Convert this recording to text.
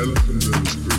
elephant in the